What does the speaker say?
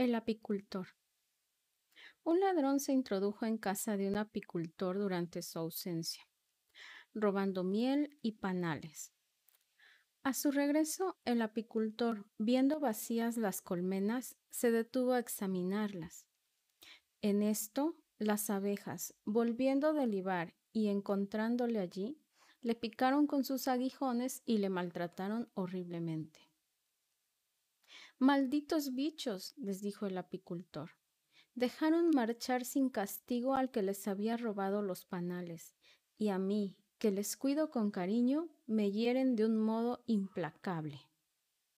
El apicultor. Un ladrón se introdujo en casa de un apicultor durante su ausencia, robando miel y panales. A su regreso, el apicultor, viendo vacías las colmenas, se detuvo a examinarlas. En esto, las abejas, volviendo del libar y encontrándole allí, le picaron con sus aguijones y le maltrataron horriblemente. Malditos bichos, les dijo el apicultor. Dejaron marchar sin castigo al que les había robado los panales, y a mí, que les cuido con cariño, me hieren de un modo implacable.